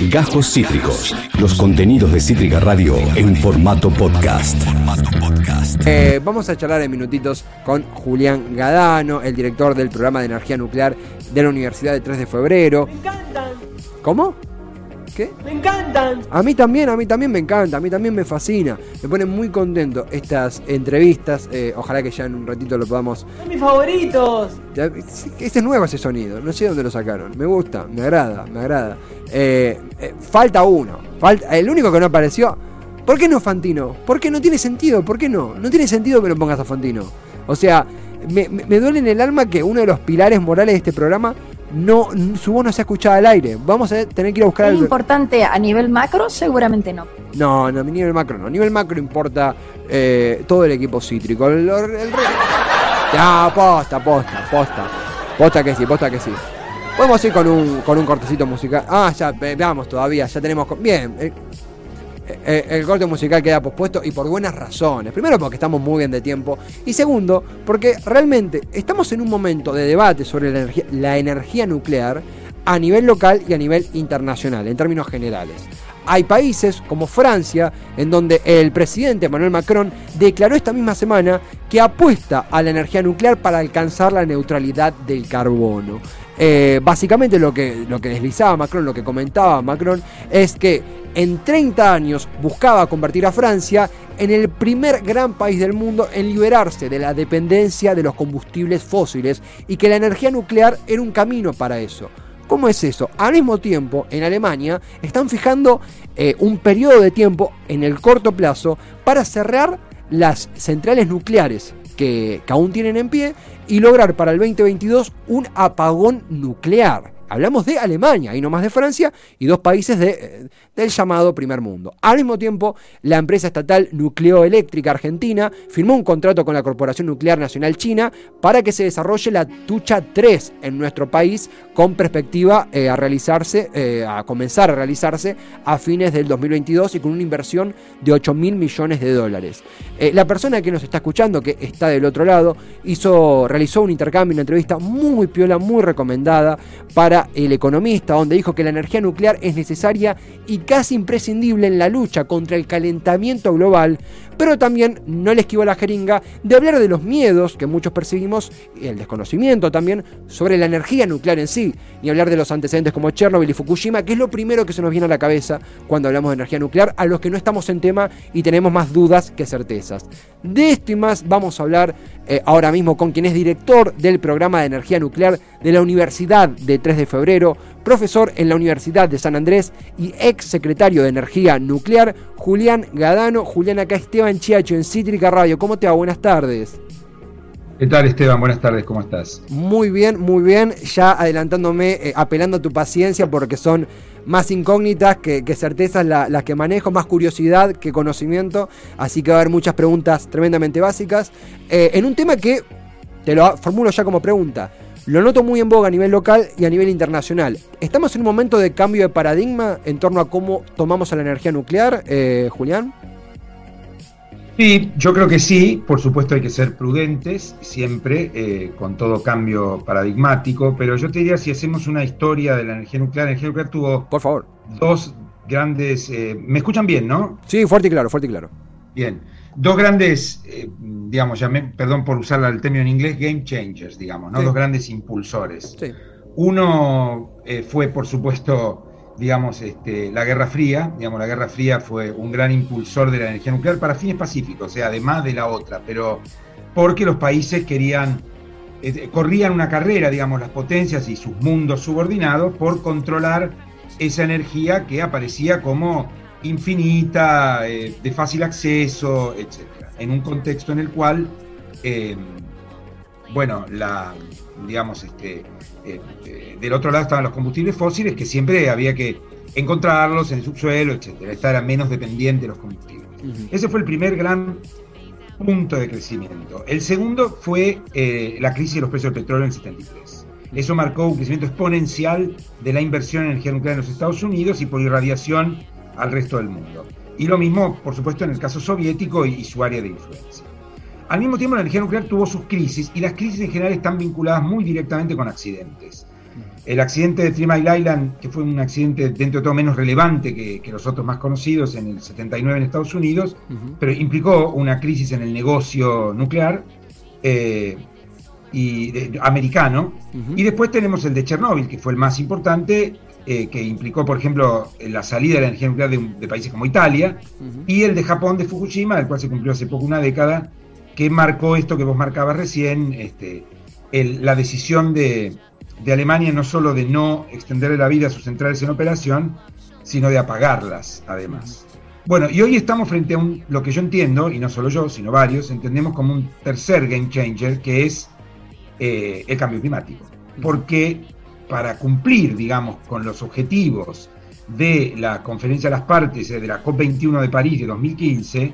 Gajos Cítricos. Los contenidos de Cítrica Radio en formato podcast. Eh, vamos a charlar en minutitos con Julián Gadano, el director del programa de energía nuclear de la Universidad de 3 de Febrero. Me encantan, ¿Cómo? ¿Qué? me encantan. A mí también, a mí también me encanta, a mí también me fascina. Me pone muy contento estas entrevistas. eh, ojalá que ya en un ratito lo podamos. Son mis favoritos. Este es nuevo ese sonido, no sé dónde lo sacaron. Me gusta, me agrada, me agrada. Eh, eh, falta uno, falta, el único que no apareció. ¿Por qué no Fantino? ¿Por qué no tiene sentido? ¿Por qué no? No tiene sentido que lo pongas a Fantino. O sea, me, me- me duele en el alma que uno de los pilares morales de este programa no su voz no se ha escuchado al aire. Vamos a tener que ir a buscar ¿Es importante a nivel macro? Seguramente no. no, no, a nivel macro no. A nivel macro importa eh, todo el equipo cítrico. El, el- el- Ya, posta, posta, posta. Posta que sí, posta que sí. Podemos ir con un, con un cortecito musical. Ah, ya, ve- veamos todavía, ya tenemos... Bien, el, el- el corte musical queda pospuesto y por buenas razones. Primero porque estamos muy bien de tiempo y segundo porque realmente estamos en un momento de debate sobre la la energía nuclear a nivel local y a nivel internacional, en términos generales. Hay países como Francia, en donde el presidente Emmanuel Macron declaró esta misma semana que apuesta a la energía nuclear para alcanzar la neutralidad del carbono. Eh, básicamente lo que, lo que deslizaba Macron, lo que comentaba Macron, es que en 30 años buscaba convertir a Francia en el primer gran país del mundo en liberarse de la dependencia de los combustibles fósiles y que la energía nuclear era un camino para eso. ¿Cómo es eso? Al mismo tiempo, en Alemania están fijando eh, un periodo de tiempo en el corto plazo para cerrar las centrales nucleares que, que aún tienen en pie y lograr para el 2022 un apagón nuclear. Hablamos de Alemania y no más de Francia y dos países eh, del llamado primer mundo. Al mismo tiempo, la empresa estatal Nucleoeléctrica Argentina firmó un contrato con la Corporación Nuclear Nacional China para que se desarrolle la Tucha 3 en nuestro país con perspectiva eh, a realizarse, eh, a comenzar a realizarse a fines del 2022 y con una inversión de 8 mil millones de dólares. Eh, la persona que nos está escuchando, que está del otro lado, hizo, realizó un intercambio, una entrevista muy piola, muy recomendada para el economista, donde dijo que la energía nuclear es necesaria y casi imprescindible en la lucha contra el calentamiento global, pero también no le esquivó la jeringa de hablar de los miedos que muchos percibimos y el desconocimiento también sobre la energía nuclear en sí, y hablar de los antecedentes como Chernobyl y Fukushima, que es lo primero que se nos viene a la cabeza cuando hablamos de energía nuclear, a los que no estamos en tema y tenemos más dudas que certezas. De esto y más vamos a hablar eh, ahora mismo con quien es director del programa de energía nuclear de la Universidad de 3 de Febrero, profesor en la Universidad de San Andrés y ex secretario de Energía Nuclear, Julián Gadano. Julián, acá Esteban Chiacho en Cítrica Radio. ¿Cómo te va? Buenas tardes. ¿Qué tal Esteban? Buenas tardes, ¿cómo estás? Muy bien, muy bien. Ya adelantándome, eh, apelando a tu paciencia porque son más incógnitas que, que certezas la- las que manejo, más curiosidad que conocimiento. Así que va a haber muchas preguntas tremendamente básicas. Eh, en un tema que te lo formulo ya como pregunta. Lo noto muy en boga a nivel local y a nivel internacional. ¿Estamos en un momento de cambio de paradigma en torno a cómo tomamos a la energía nuclear, eh, Julián? Sí, yo creo que sí, por supuesto hay que ser prudentes siempre eh, con todo cambio paradigmático, pero yo te diría si hacemos una historia de la energía nuclear, la energía nuclear tuvo Por favor. dos grandes, eh, me escuchan bien, ¿no? Sí, fuerte y claro, fuerte y claro. Bien, dos grandes, eh, digamos, llamé, perdón por usar el término en inglés, game changers, digamos, ¿no? Sí. Dos grandes impulsores. Sí. Uno eh, fue, por supuesto, digamos, este, la Guerra Fría. Digamos, la Guerra Fría fue un gran impulsor de la energía nuclear para fines pacíficos, o sea, además de la otra, pero porque los países querían, eh, corrían una carrera, digamos, las potencias y sus mundos subordinados por controlar esa energía que aparecía como infinita, eh, de fácil acceso, etc. En un contexto en el cual, eh, bueno, la, digamos, este, eh, eh, del otro lado estaban los combustibles fósiles, que siempre había que encontrarlos en el subsuelo, etc. Esta era menos dependiente de los combustibles. Ese fue el primer gran punto de crecimiento. El segundo fue la crisis de los precios del petróleo en el 73. Eso marcó un crecimiento exponencial de la inversión en energía nuclear en los Estados Unidos y por irradiación al resto del mundo. Y lo mismo, por supuesto, en el caso soviético y, y su área de influencia. Al mismo tiempo, la energía nuclear tuvo sus crisis y las crisis en general están vinculadas muy directamente con accidentes. El accidente de Three Mile Island, que fue un accidente dentro de todo menos relevante que, que los otros más conocidos en el 79 en Estados Unidos, pero implicó una crisis en el negocio nuclear eh, y, de- americano. Y después tenemos el de Chernóbil, que fue el más importante, eh, que implicó, por ejemplo, la salida de la energía nuclear de, de países como Italia, y el de Japón de Fukushima, del cual se cumplió hace poco una década, que marcó esto que vos marcabas recién, este, el- la decisión de, de Alemania no solo de no extender la vida a sus centrales en operación, sino de apagarlas, además. Bueno, y hoy estamos frente a un, lo que yo entiendo, y no solo yo, sino varios, entendemos como un tercer game changer, que es eh, el cambio climático. Porque para cumplir, digamos, con los objetivos de la Conferencia de las Partes, eh, de la COP21 de París de 2015,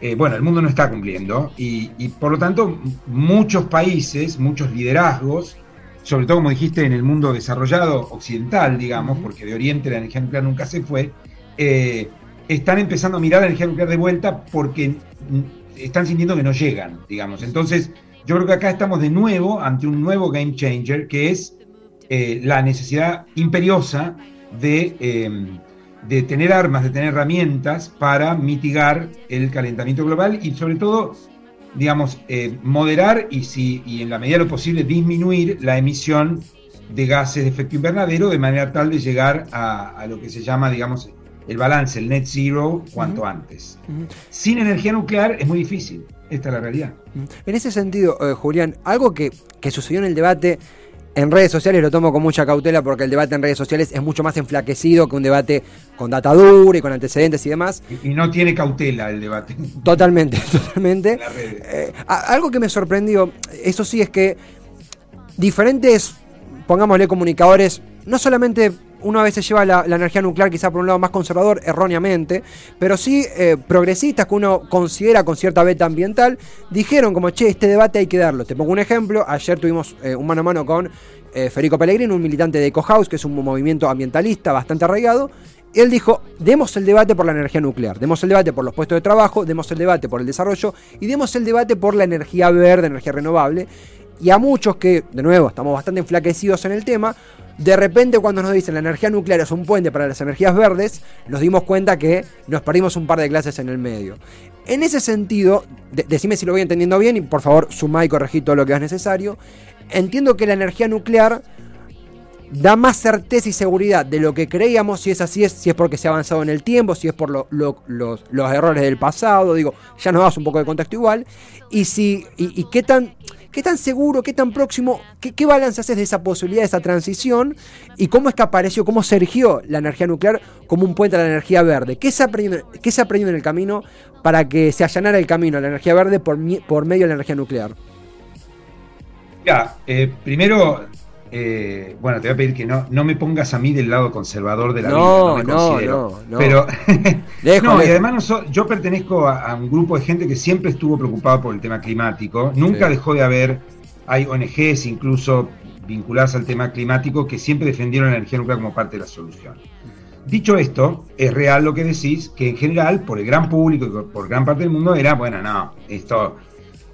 eh, bueno, el mundo no está cumpliendo y, y, por lo tanto muchos países, muchos liderazgos, sobre todo como dijiste en el mundo desarrollado occidental, digamos, porque de Oriente la energía nuclear nunca se fue, eh, están empezando a mirar la energía nuclear de vuelta porque están sintiendo que no llegan, digamos. Entonces, yo creo que acá estamos de nuevo ante un nuevo game changer que es eh, la necesidad imperiosa de, eh, de tener armas, de tener herramientas para mitigar el calentamiento global y sobre todo, digamos, eh, moderar y, si, y en la medida de lo posible disminuir la emisión de gases de efecto invernadero de manera tal de llegar a, a lo que se llama, digamos, el balance, el net zero, cuanto antes. Sin energía nuclear es muy difícil, esta es la realidad. En ese sentido, eh, Julián, algo que, que sucedió en el debate en redes sociales lo tomo con mucha cautela porque el debate en redes sociales es mucho más enflaquecido que un debate con data dura y con antecedentes y demás. Y, y no tiene cautela el debate. Totalmente, totalmente. Eh, algo que me sorprendió, eso sí, es que diferentes, pongámosle comunicadores, no solamente uno a veces lleva la, energía nuclear quizá por un lado más conservador, erróneamente, pero sí eh, progresistas que uno considera con cierta beta ambiental, dijeron como, che, este debate hay que darlo. Te pongo un ejemplo, ayer tuvimos eh, un mano a mano con eh, Federico Pellegrini, un militante de EcoHouse, que es un movimiento ambientalista bastante arraigado, él dijo, demos el debate por la energía nuclear, demos el debate por los puestos de trabajo, demos el debate por el desarrollo y demos el debate por la energía verde, energía renovable. Y a muchos que, de nuevo, estamos bastante enflaquecidos en el tema, de repente cuando nos dicen la energía nuclear es un puente para las energías verdes, nos dimos cuenta que nos perdimos un par de clases en el medio. En ese sentido, de- decime si lo voy entendiendo bien y por favor sumá y corregí todo lo que es necesario, entiendo que la energía nuclear da más certeza y seguridad de lo que creíamos, si es así, es, si es porque se ha avanzado en el tiempo, si es por lo- lo- los, los errores del pasado, digo, ya nos das un poco de contexto igual, y si, y qué tan, qué tan seguro, qué tan próximo, qué, balance haces de esa posibilidad, de esa transición, y cómo es que apareció, cómo surgió la energía nuclear como un puente a la energía verde, qué se ha aprendido, qué se ha aprendido en el camino para que se allanara el camino a la energía verde por, medio de la energía nuclear. Ya, eh, primero, eh, bueno, te voy a pedir que no, no me pongas a mí del lado conservador de la No, vida. me no, considero. no, no. Pero, Lejos, no, y además no so- yo pertenezco a, a un grupo de gente que siempre estuvo preocupado por el tema climático. Nunca Sí. dejó de haber, hay ONGs incluso vinculadas al tema climático que siempre defendieron la energía nuclear como parte de la solución. Dicho esto, es real lo que decís, que en general, por el gran público y por- por gran parte del mundo, era, bueno, no, esto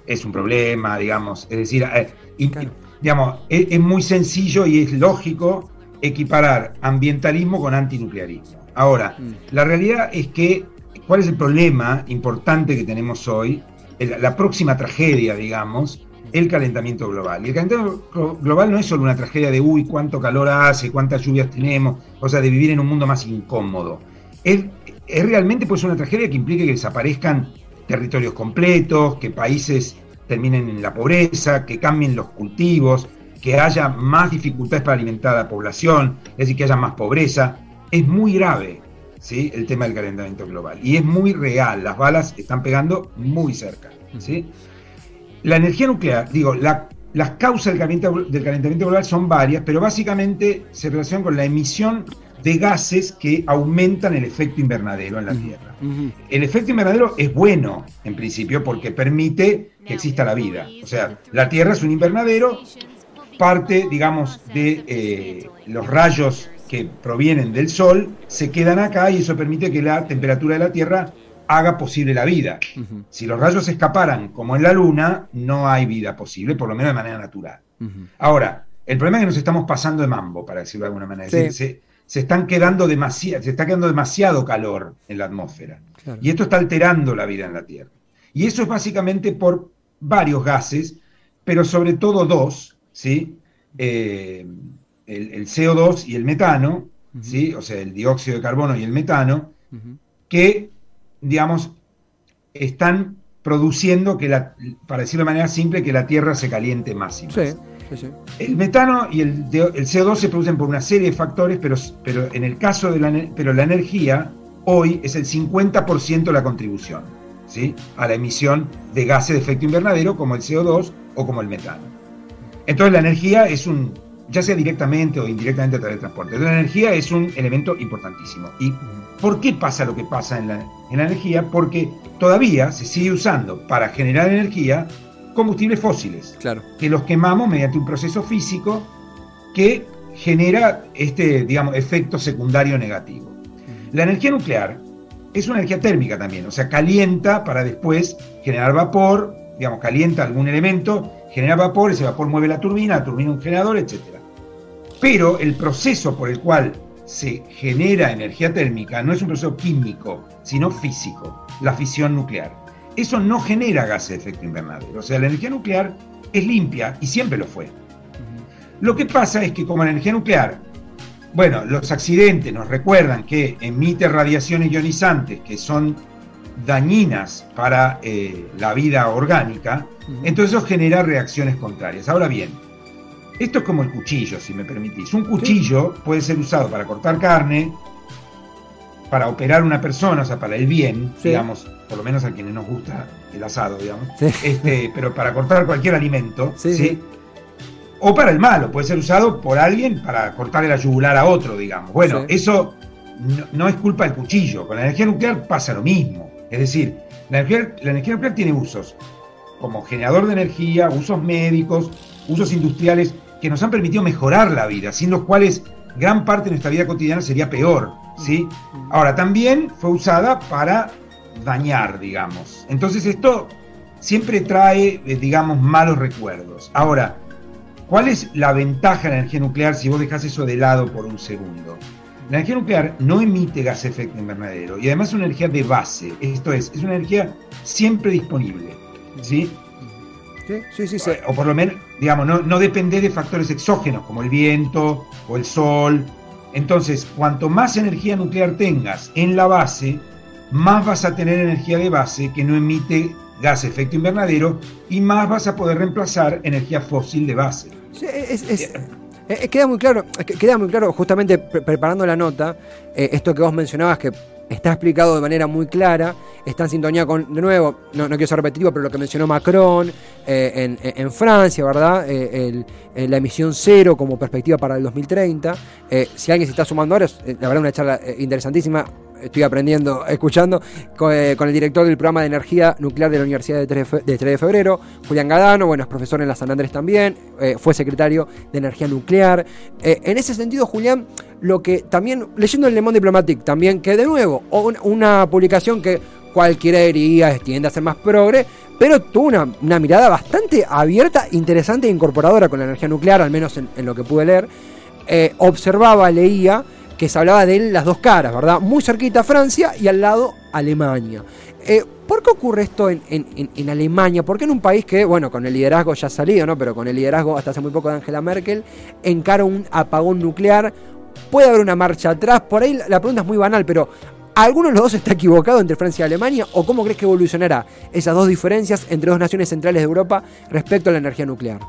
es un problema, digamos. Es decir, eh, y- Claro. Digamos, es, es muy sencillo y es lógico equiparar ambientalismo con antinuclearismo. Ahora, Mm. la realidad es que, ¿cuál es el problema importante que tenemos hoy? El- la próxima tragedia, digamos, el calentamiento global. Y el calentamiento glo- global no es solo una tragedia de, uy, cuánto calor hace, cuántas lluvias tenemos, o sea, de vivir en un mundo más incómodo. Es, es realmente pues una tragedia que implique que desaparezcan territorios completos, que países terminen en la pobreza, que cambien los cultivos, que haya más dificultades para alimentar a la población, es decir, que haya más pobreza. Es muy grave ¿sí? el tema del calentamiento global y es muy real, las balas están pegando muy cerca. ¿sí? La energía nuclear, digo, la- las causas del calentamiento, del calentamiento global son varias, pero básicamente se relacionan con la emisión de gases que aumentan el efecto invernadero en la Tierra. El efecto invernadero es bueno, en principio, porque permite que exista la vida. O sea, la Tierra es un invernadero, parte, digamos, de eh, los rayos que provienen del Sol, se quedan acá y eso permite que la temperatura de la Tierra haga posible la vida. Si los rayos escaparan, como en la Luna, no hay vida posible, por lo menos de manera natural. Ahora, El problema es que nos estamos pasando de mambo, para decirlo de alguna manera. Es decir, se, se están quedando se está quedando demasiado calor en la atmósfera. Claro. Y esto está alterando la vida en la Tierra. Y eso es básicamente por varios gases, pero sobre todo dos, ¿sí? Eh, el, el CO2 y el metano, ¿sí? O sea, el dióxido de carbono y el metano, que, digamos, están produciendo que la, para decirlo de manera simple, que la Tierra se caliente más y más. Sí, El metano y el, el CO2 se producen por una serie de factores, pero, pero en el caso de la, pero la energía hoy es el 50% de la contribución ¿sí? a la emisión de gases de efecto invernadero como el CO2 o como el metano. Entonces la energía es un, ya sea directamente o indirectamente a través del transporte, la energía es un elemento importantísimo. ¿Y por qué pasa lo que pasa en la, en la energía? Porque todavía se sigue usando para generar energía combustibles fósiles Claro. que los quemamos mediante un proceso físico que genera este, digamos, efecto secundario negativo. La energía nuclear es una energía térmica también, o sea, calienta para después generar vapor, digamos, calienta algún elemento, genera vapor, ese vapor mueve la turbina, la turbina un generador, etc. Pero el proceso por el cual se genera energía térmica no es un proceso químico, sino físico, la fisión nuclear. Eso no genera gases de efecto invernadero. O sea, la energía nuclear es limpia y siempre lo fue. Lo que pasa es que como la energía nuclear, bueno, los accidentes nos recuerdan que emite radiaciones ionizantes que son dañinas para eh, la vida orgánica, entonces eso genera reacciones contrarias. Ahora bien, esto es como el cuchillo, si me permitís. Un cuchillo puede ser usado para cortar carne, para operar una persona, o sea, para el bien, Sí. digamos, por lo menos a quienes nos gusta el asado, digamos, Sí. este, pero para cortar cualquier alimento, Sí. O para el malo, puede ser usado por alguien para cortarle la yugular a otro, digamos. Bueno, eso no, no es culpa del cuchillo. Con la energía nuclear pasa lo mismo. Es decir, la energía, la energía nuclear tiene usos como generador de energía, usos médicos, usos industriales que nos han permitido mejorar la vida, sin los cuales gran parte de nuestra vida cotidiana sería peor. ¿Sí? Ahora, también fue usada para dañar, digamos. Entonces esto siempre trae, eh, digamos, malos recuerdos. Ahora, ¿cuál es la ventaja de la energía nuclear si vos dejás eso de lado por un segundo? La energía nuclear no emite gas efecto invernadero y además es una energía de base, esto es, es una energía siempre disponible, ¿sí? Sí, sí, sí. sí. O por lo menos, digamos, no, no depende de factores exógenos como el viento o el sol. Entonces, cuanto más energía nuclear tengas en la base, más vas a tener energía de base que no emite gas efecto invernadero y más vas a poder reemplazar energía fósil de base. Es- es- eh, queda muy claro, eh, que- queda muy claro justamente pre- preparando la nota, eh, esto que vos mencionabas que está explicado de manera muy clara, está en sintonía con, de nuevo, no, no quiero ser repetitivo, pero lo que mencionó Macron eh, en, Francia, ¿verdad? Eh, eh, la emisión cero como perspectiva para el 2030. Eh, si alguien se está sumando ahora, es la verdad una charla interesantísima. Estoy aprendiendo, escuchando con, eh, con el director del programa de energía nuclear de la Universidad de 3 de, fe- de 3 de Febrero, Julián Gadano, bueno, es profesor en la San Andrés también, eh, fue secretario de energía nuclear. Eh, en ese sentido, Julián, lo que también, leyendo el Le Monde Diplomatique también, que de nuevo, un- una publicación que cualquiera diría tiende a ser más progre, pero tuvo una, una mirada bastante abierta, interesante e incorporadora con la energía nuclear, al menos en, lo que pude leer. Observaba, leía que se hablaba de las dos caras, ¿verdad? Muy cerquita Francia y al lado Alemania. Eh, ¿Por qué ocurre esto en, Alemania? ¿Por qué en un país que, bueno, con el liderazgo ya ha salido, ¿no? Pero con el liderazgo hasta hace muy poco de Angela Merkel, encara un apagón nuclear? Puede haber una marcha atrás. Por ahí la pregunta es muy banal, pero ¿alguno de los dos está equivocado entre Francia y Alemania? ¿O cómo crees que evolucionará esas dos diferencias entre dos naciones centrales de Europa respecto a la energía nuclear?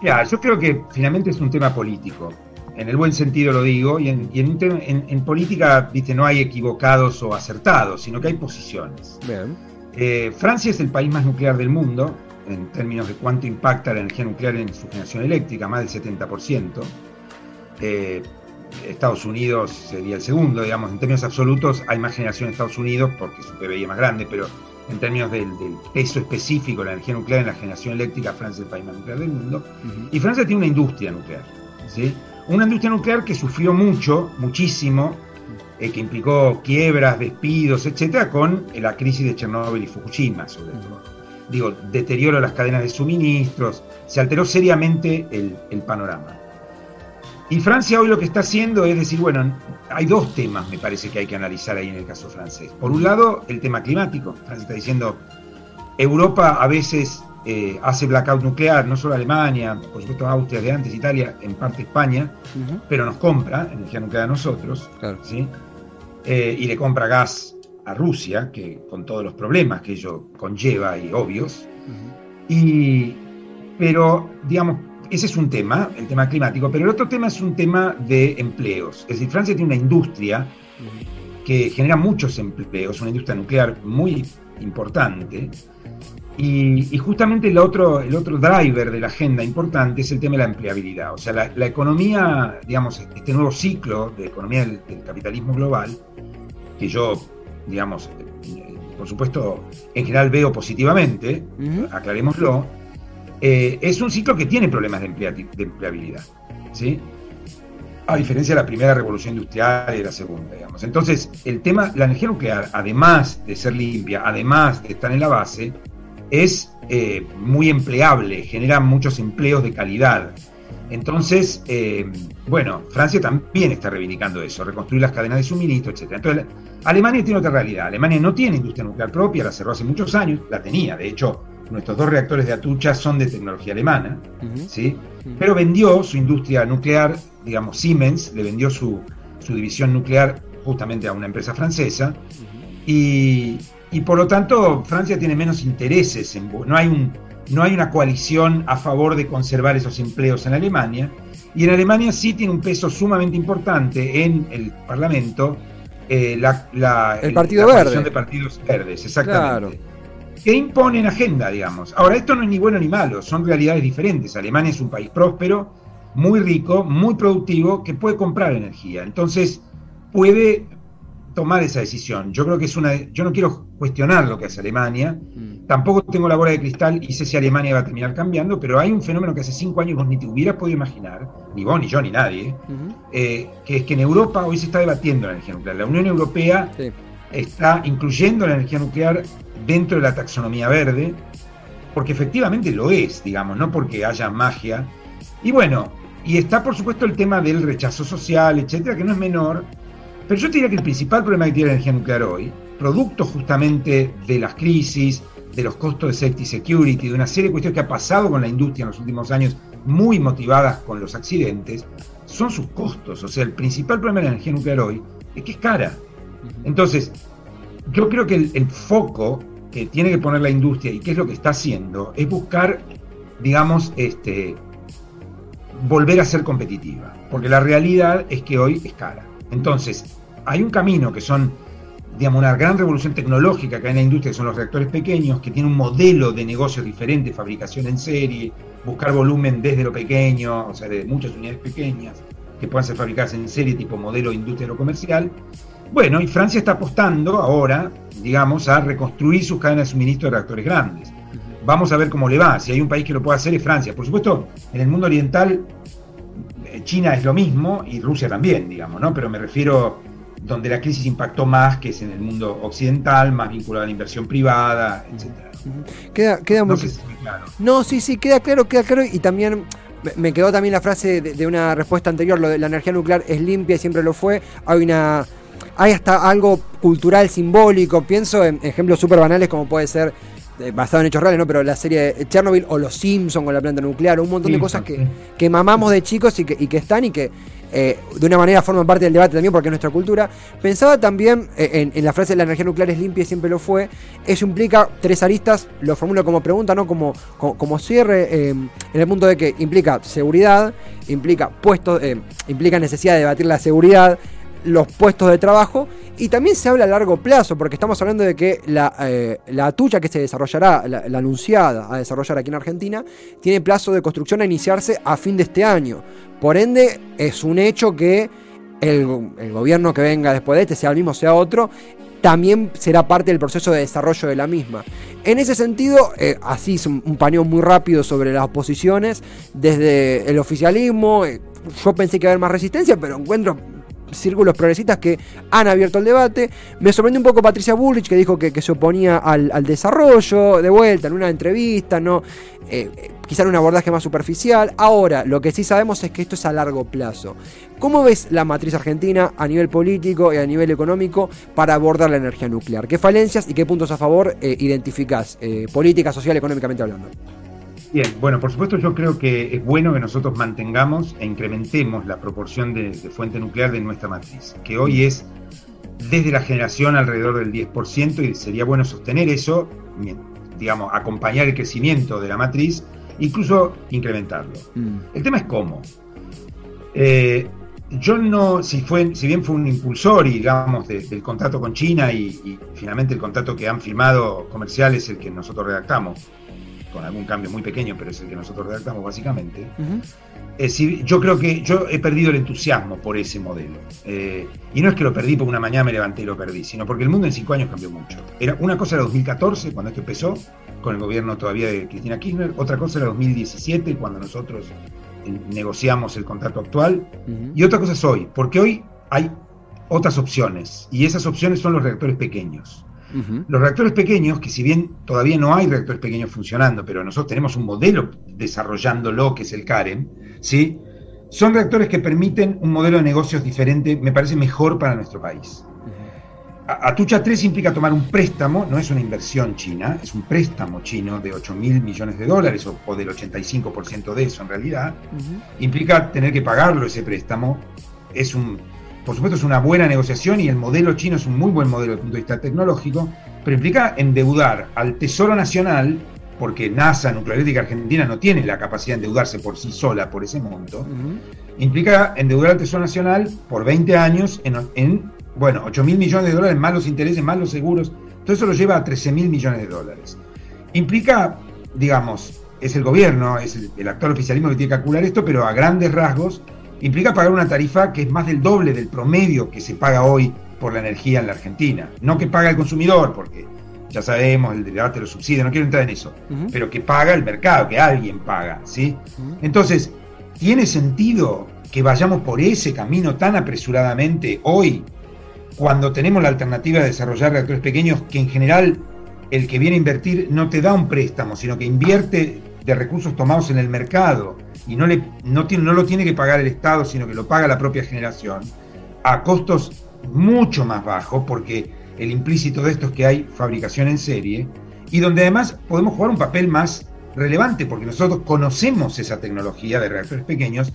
Ya, yo creo que finalmente es un tema político. En el buen sentido lo digo, y en, y en un tema- en- en política, viste, no hay equivocados o acertados, sino que hay posiciones. Bien. Eh, Francia es el país más nuclear del mundo, en términos de cuánto impacta la energía nuclear en su generación eléctrica, más del 70%. Eh, Estados Unidos sería el segundo, digamos, en términos absolutos hay más generación en Estados Unidos porque su PBI es más grande, pero en términos del, del peso específico de la energía nuclear en la generación eléctrica, Francia es el país más nuclear del mundo. Y Francia tiene una industria nuclear, ¿sí? Una industria nuclear que sufrió mucho, muchísimo, eh, que implicó quiebras, despidos, etcétera, con eh, la crisis de Chernóbil y Fukushima, sobre todo. digo, deterioro de las cadenas de suministros, se alteró seriamente el, el panorama. Y Francia hoy lo que está haciendo es decir, bueno, hay dos temas, me parece que hay que analizar ahí en el caso francés. Por un lado, el tema climático. Francia está diciendo, Europa a veces eh, hace blackout nuclear, no solo Alemania, por supuesto Austria de antes, Italia, en parte España, pero nos compra energía nuclear a nosotros, Claro. ¿sí? Eh, y le compra gas a Rusia, que con todos los problemas que ello conlleva y obvios. Y, pero, digamos, ese es un tema, el tema climático, pero el otro tema es un tema de empleos. Es decir, Francia tiene una industria que genera muchos empleos, una industria nuclear muy importante. Y, y justamente el otro, el otro driver de la agenda importante es el tema de la empleabilidad. O sea, la, la economía, digamos, este nuevo ciclo de economía del, del capitalismo global, que yo, digamos, eh, por supuesto, en general veo positivamente, Ujú. aclarémoslo, eh, es un ciclo que tiene problemas de, empleati- de empleabilidad. ¿sí? A diferencia de la primera revolución industrial y de la segunda, digamos. Entonces, el tema, la energía nuclear, además de ser limpia, además de estar en la base, es eh, muy empleable, genera muchos empleos de calidad. Entonces, eh, bueno, Francia también está reivindicando eso, reconstruir las cadenas de suministro, etc. Entonces, Alemania tiene otra realidad. Alemania no tiene industria nuclear propia, la cerró hace muchos años, la tenía. De hecho, nuestros dos reactores de Atucha son de tecnología alemana. ¿sí? Pero vendió su industria nuclear, digamos, Siemens le vendió su, su división nuclear justamente a una empresa francesa. Y, y por lo tanto, Francia tiene menos intereses. En, no, hay un, no hay una coalición a favor de conservar esos empleos en Alemania. Y en Alemania sí tiene un peso sumamente importante en el Parlamento eh, la, la- El Partido la Verde. de partidos verdes, exactamente. Claro. Que imponen agenda, digamos. Ahora, esto no es ni bueno ni malo, son realidades diferentes. Alemania es un país próspero, muy rico, muy productivo, que puede comprar energía. Entonces, puede tomar esa decisión. Yo creo que es una. Yo no quiero cuestionar lo que hace Alemania. Mm. Tampoco tengo la bola de cristal y sé si Alemania va a terminar cambiando, pero hay un fenómeno que hace cinco años vos ni te hubieras podido imaginar, ni vos, ni yo, ni nadie, eh, que es que en Europa hoy se está debatiendo la energía nuclear. La Unión Europea Sí. está incluyendo la energía nuclear dentro de la taxonomía verde, porque efectivamente lo es, digamos, no porque haya magia. Y bueno, y está por supuesto el tema del rechazo social, etcétera, que no es menor. Pero yo te diría que el principal problema que tiene la energía nuclear hoy, producto justamente de las crisis, de los costos de safety security, de una serie de cuestiones que ha pasado con la industria en los últimos años, muy motivadas con los accidentes, son sus costos. O sea, el principal problema de la energía nuclear hoy es que es cara. Entonces, yo creo que el, el foco que tiene que poner la industria y qué es lo que está haciendo es buscar, digamos, este, volver a ser competitiva. Porque la realidad es que hoy es cara. Entonces, hay un camino que son, digamos, una gran revolución tecnológica que hay en la industria, que son los reactores pequeños, que tienen un modelo de negocio diferente, fabricación en serie, buscar volumen desde lo pequeño, o sea, de muchas unidades pequeñas, que puedan ser fabricadas en serie, tipo modelo industria lo comercial. Bueno, y Francia está apostando ahora, digamos, a reconstruir sus cadenas de suministro de reactores grandes. Vamos a ver cómo le va. Si hay un país que lo puede hacer es Francia. Por supuesto, en el mundo oriental, eh, China es lo mismo y Rusia también, digamos, ¿no? Pero me refiero donde la crisis impactó más, que es en el mundo occidental, más vinculado a la inversión privada, etcétera. Queda, queda No muy sé si claro. No, sí, sí, queda claro, queda claro. Y también me- quedó también la frase de, de una respuesta anterior, lo de la energía nuclear es limpia y siempre lo fue. Hay una. Hay hasta algo cultural, simbólico. Pienso en ejemplos súper banales como puede ser, eh, basado en hechos reales, ¿no? Pero la serie de Chernobyl o Los Simpsons con la planta nuclear, un montón de cosas que, que mamamos de chicos y que, y que están y que eh, de una manera forman parte del debate también porque es nuestra cultura. Pensaba también eh, en, la frase la energía nuclear es limpia y siempre lo fue. Eso implica tres aristas, lo formulo como pregunta, no como, como, como cierre, eh, en el punto de que implica seguridad, implica puestos, eh, implica necesidad de debatir la seguridad, los puestos de trabajo y también se habla a largo plazo, porque estamos hablando de que la, eh, la tuya que se desarrollará, la, anunciada a desarrollar aquí en Argentina, tiene plazo de construcción a iniciarse a fin de este año. Por ende, es un hecho que el, el gobierno que venga después de este, sea el mismo, sea otro, también será parte del proceso de desarrollo de la misma. En ese sentido, eh, así es un, un muy rápido sobre las posiciones, desde el oficialismo, eh, yo pensé que iba a haber más resistencia, pero encuentro círculos progresistas que han abierto el debate. Me sorprendió un poco Patricia Bullrich, que dijo que, se oponía al, desarrollo, de vuelta, en una entrevista, ¿no? Eh, quizá en un abordaje más superficial. Ahora, lo que sí sabemos es que esto es a largo plazo. ¿Cómo ves la matriz argentina a nivel político y a nivel económico para abordar la energía nuclear? ¿Qué falencias y qué puntos a favor eh, identificás, eh, política, social, económicamente hablando? Bien, bueno, por supuesto yo creo que es bueno que nosotros mantengamos e incrementemos la proporción de, fuente nuclear de nuestra matriz, que hoy es desde la generación alrededor del 10% y sería bueno sostener eso, digamos, acompañar el crecimiento de la matriz, incluso incrementarlo. Mm. El tema es cómo. Eh, yo no, si, fue, si bien fue un impulsor, digamos, del contrato con China y, finalmente el contrato que han firmado comercial es el que nosotros redactamos, con algún cambio muy pequeño, pero es el que nosotros redactamos básicamente. Es decir, yo creo que yo he perdido el entusiasmo por ese modelo. Eh, y no es que lo perdí porque una mañana me levanté y lo perdí, sino porque el mundo en cinco años cambió mucho. Era, una cosa era 2014, cuando esto empezó, con el gobierno todavía de Cristina Kirchner, otra cosa era 2017, cuando nosotros eh, negociamos el contrato actual, y otra cosa es hoy, porque hoy hay otras opciones, y esas opciones son los reactores pequeños. Los reactores pequeños, que si bien todavía no hay reactores pequeños funcionando, pero nosotros tenemos un modelo desarrollándolo, que es el CAREM, ¿sí? son reactores que permiten un modelo de negocios diferente, me parece mejor para nuestro país. Atucha 3 implica tomar un préstamo, no es una inversión china, es un préstamo chino de 8 mil millones de dólares o, del 85% de eso en realidad. Implica tener que pagarlo ese préstamo. Es un, por supuesto es una buena negociación y el modelo chino es un muy buen modelo desde el punto de vista tecnológico, pero implica endeudar al Tesoro Nacional, porque NASA, Nuclearética Argentina, no tiene la capacidad de endeudarse por sí sola por ese monto, implica endeudar al Tesoro Nacional por 20 años en, bueno, 8 mil millones de dólares más los intereses, más los seguros, todo eso lo lleva a 13 mil millones de dólares. Implica, digamos, es el gobierno, es el, el actual oficialismo que tiene que calcular esto, pero a grandes rasgos, implica pagar una tarifa que es más del doble del promedio que se paga hoy por la energía en la Argentina. No que paga el consumidor, porque ya sabemos, el debate los subsidios, no quiero entrar en eso, pero que paga el mercado, que alguien paga, ¿sí? Entonces, ¿tiene sentido que vayamos por ese camino tan apresuradamente hoy, cuando tenemos la alternativa de desarrollar reactores pequeños, que en general el que viene a invertir no te da un préstamo, sino que invierte de recursos tomados en el mercado y no, le, no, tiene, no lo tiene que pagar el Estado, sino que lo paga la propia generación, a costos mucho más bajos, porque el implícito de esto es que hay fabricación en serie, y donde además podemos jugar un papel más relevante, porque nosotros conocemos esa tecnología de reactores pequeños.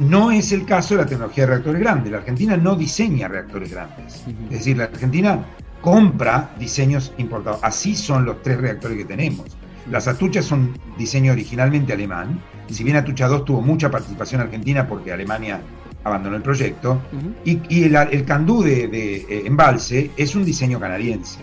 No es el caso de la tecnología de reactores grandes. La Argentina no diseña reactores grandes. Es decir, la Argentina compra diseños importados. Así son los tres reactores que tenemos. Las Atuchas son diseño originalmente alemán, y si bien Atucha 2 tuvo mucha participación argentina porque Alemania abandonó el proyecto, y, el, Candú de, eh, embalse es un diseño canadiense.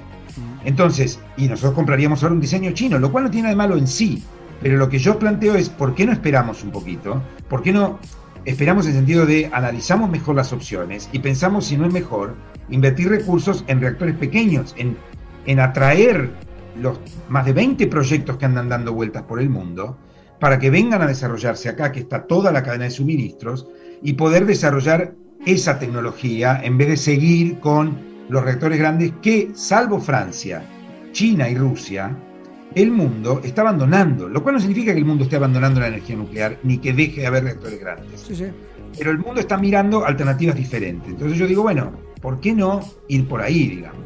Entonces, y nosotros compraríamos ahora un diseño chino, lo cual no tiene nada de malo en sí, pero lo que yo planteo es, ¿por qué no esperamos un poquito? ¿Por qué no esperamos en el sentido de analizamos mejor las opciones y pensamos si no es mejor invertir recursos en reactores pequeños, en, en atraer los más de 20 proyectos que andan dando vueltas por el mundo para que vengan a desarrollarse acá, que está toda la cadena de suministros, y poder desarrollar esa tecnología en vez de seguir con los reactores grandes que, salvo Francia, China y Rusia, el mundo está abandonando, lo cual no significa que el mundo esté abandonando la energía nuclear ni que deje de haber reactores grandes. Pero el mundo está mirando alternativas diferentes. Entonces yo digo, bueno, ¿por qué no ir por ahí, digamos?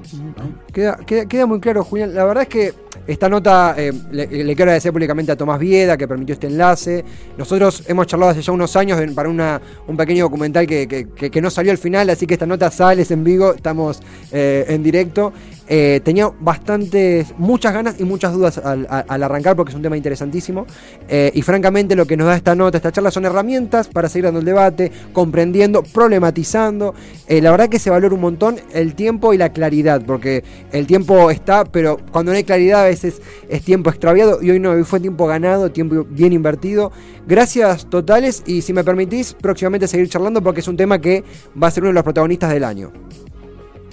Queda, queda, muy claro, Julián. La verdad es que esta nota eh, le, quiero agradecer públicamente a Tomás Vieda que permitió este enlace. Nosotros hemos charlado hace ya unos años para una, un pequeño documental que, que, no salió al final, así que esta nota sale en vivo, estamos eh, en directo. Eh, tenía bastantes, muchas ganas y muchas dudas al, arrancar porque es un tema interesantísimo. Eh, y francamente lo que nos da esta nota, esta charla son herramientas para seguir dando el debate, comprendiendo, problematizando. Eh, la verdad que se valora un montón el tiempo y la claridad, porque el tiempo está, pero cuando no hay claridad a veces es tiempo extraviado y hoy no, hoy fue tiempo ganado, tiempo bien invertido. Gracias totales y si me permitís, próximamente seguir charlando porque es un tema que va a ser uno de los protagonistas del año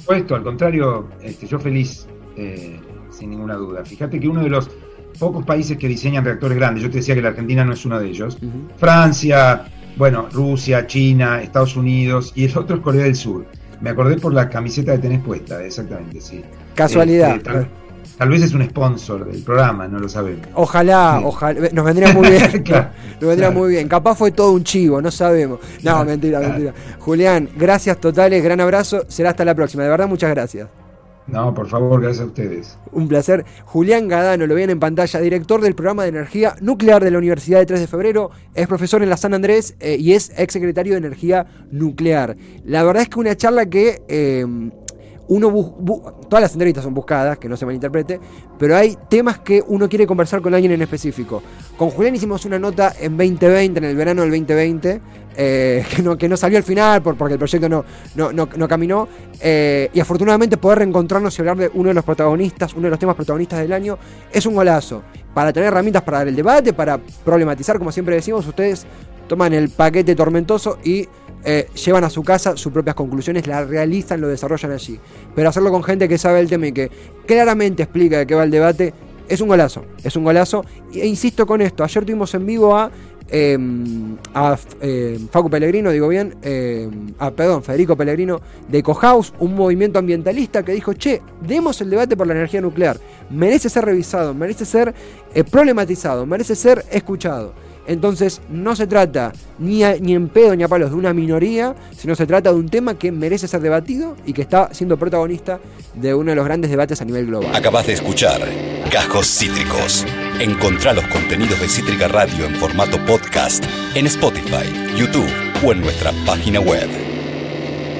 supuesto, al contrario, este, yo feliz, eh, sin ninguna duda. Fíjate que uno de los pocos países que diseñan reactores grandes, yo te decía que la Argentina no es uno de ellos, Francia, bueno, Rusia, China, Estados Unidos y el otro es Corea del Sur. Me acordé por la camiseta que tenés puesta, exactamente, sí. Casualidad. Este, tal vez es un sponsor del programa, no lo sabemos. Ojalá, Sí. ojalá, nos vendría muy bien. Claro, nos vendría claro. muy bien. Capaz fue todo un chivo, no sabemos. No, Claro, mentira, mentira. Julián, gracias totales, gran abrazo. Será hasta la próxima. De verdad, muchas gracias. No, por favor, gracias a ustedes. Un placer. Julián Gadano, lo ven en pantalla, director del programa de energía nuclear de la Universidad de 3 de Febrero, es profesor en la San Andrés eh, y es ex secretario de energía nuclear. La verdad es que una charla que eh, uno bu- todas las entrevistas son buscadas, que no se malinterprete, pero hay temas que uno quiere conversar con alguien en específico. Con Julián hicimos una nota en 2020, en el verano del 2020, eh, que, no, que no salió al final por- porque el proyecto no, no, no- no caminó. eh, y afortunadamente poder reencontrarnos y hablar de uno de los protagonistas, uno de los temas protagonistas del año, es un golazo. Para tener herramientas para dar el debate, para problematizar, como siempre decimos, ustedes toman el paquete tormentoso y eh, llevan a su casa sus propias conclusiones, la realizan, lo desarrollan allí. Pero hacerlo con gente que sabe el tema y que claramente explica de qué va el debate, es un golazo, es un golazo. E insisto con esto, ayer tuvimos en vivo a, eh, a eh, Facu Pellegrino, digo bien, eh, a, perdón, Federico Pellegrino de Ecohouse, un movimiento ambientalista que dijo, che, demos el debate por la energía nuclear, merece ser revisado, merece ser eh, problematizado, merece ser escuchado. Entonces no se trata ni, ni en pedo ni a palos de una minoría, sino se trata de un tema que merece ser debatido y que está siendo protagonista de uno de los grandes debates a nivel global. Acabas de escuchar Cajos Cítricos. Encontrá los contenidos de Cítrica Radio en formato podcast en Spotify, YouTube o en nuestra página web.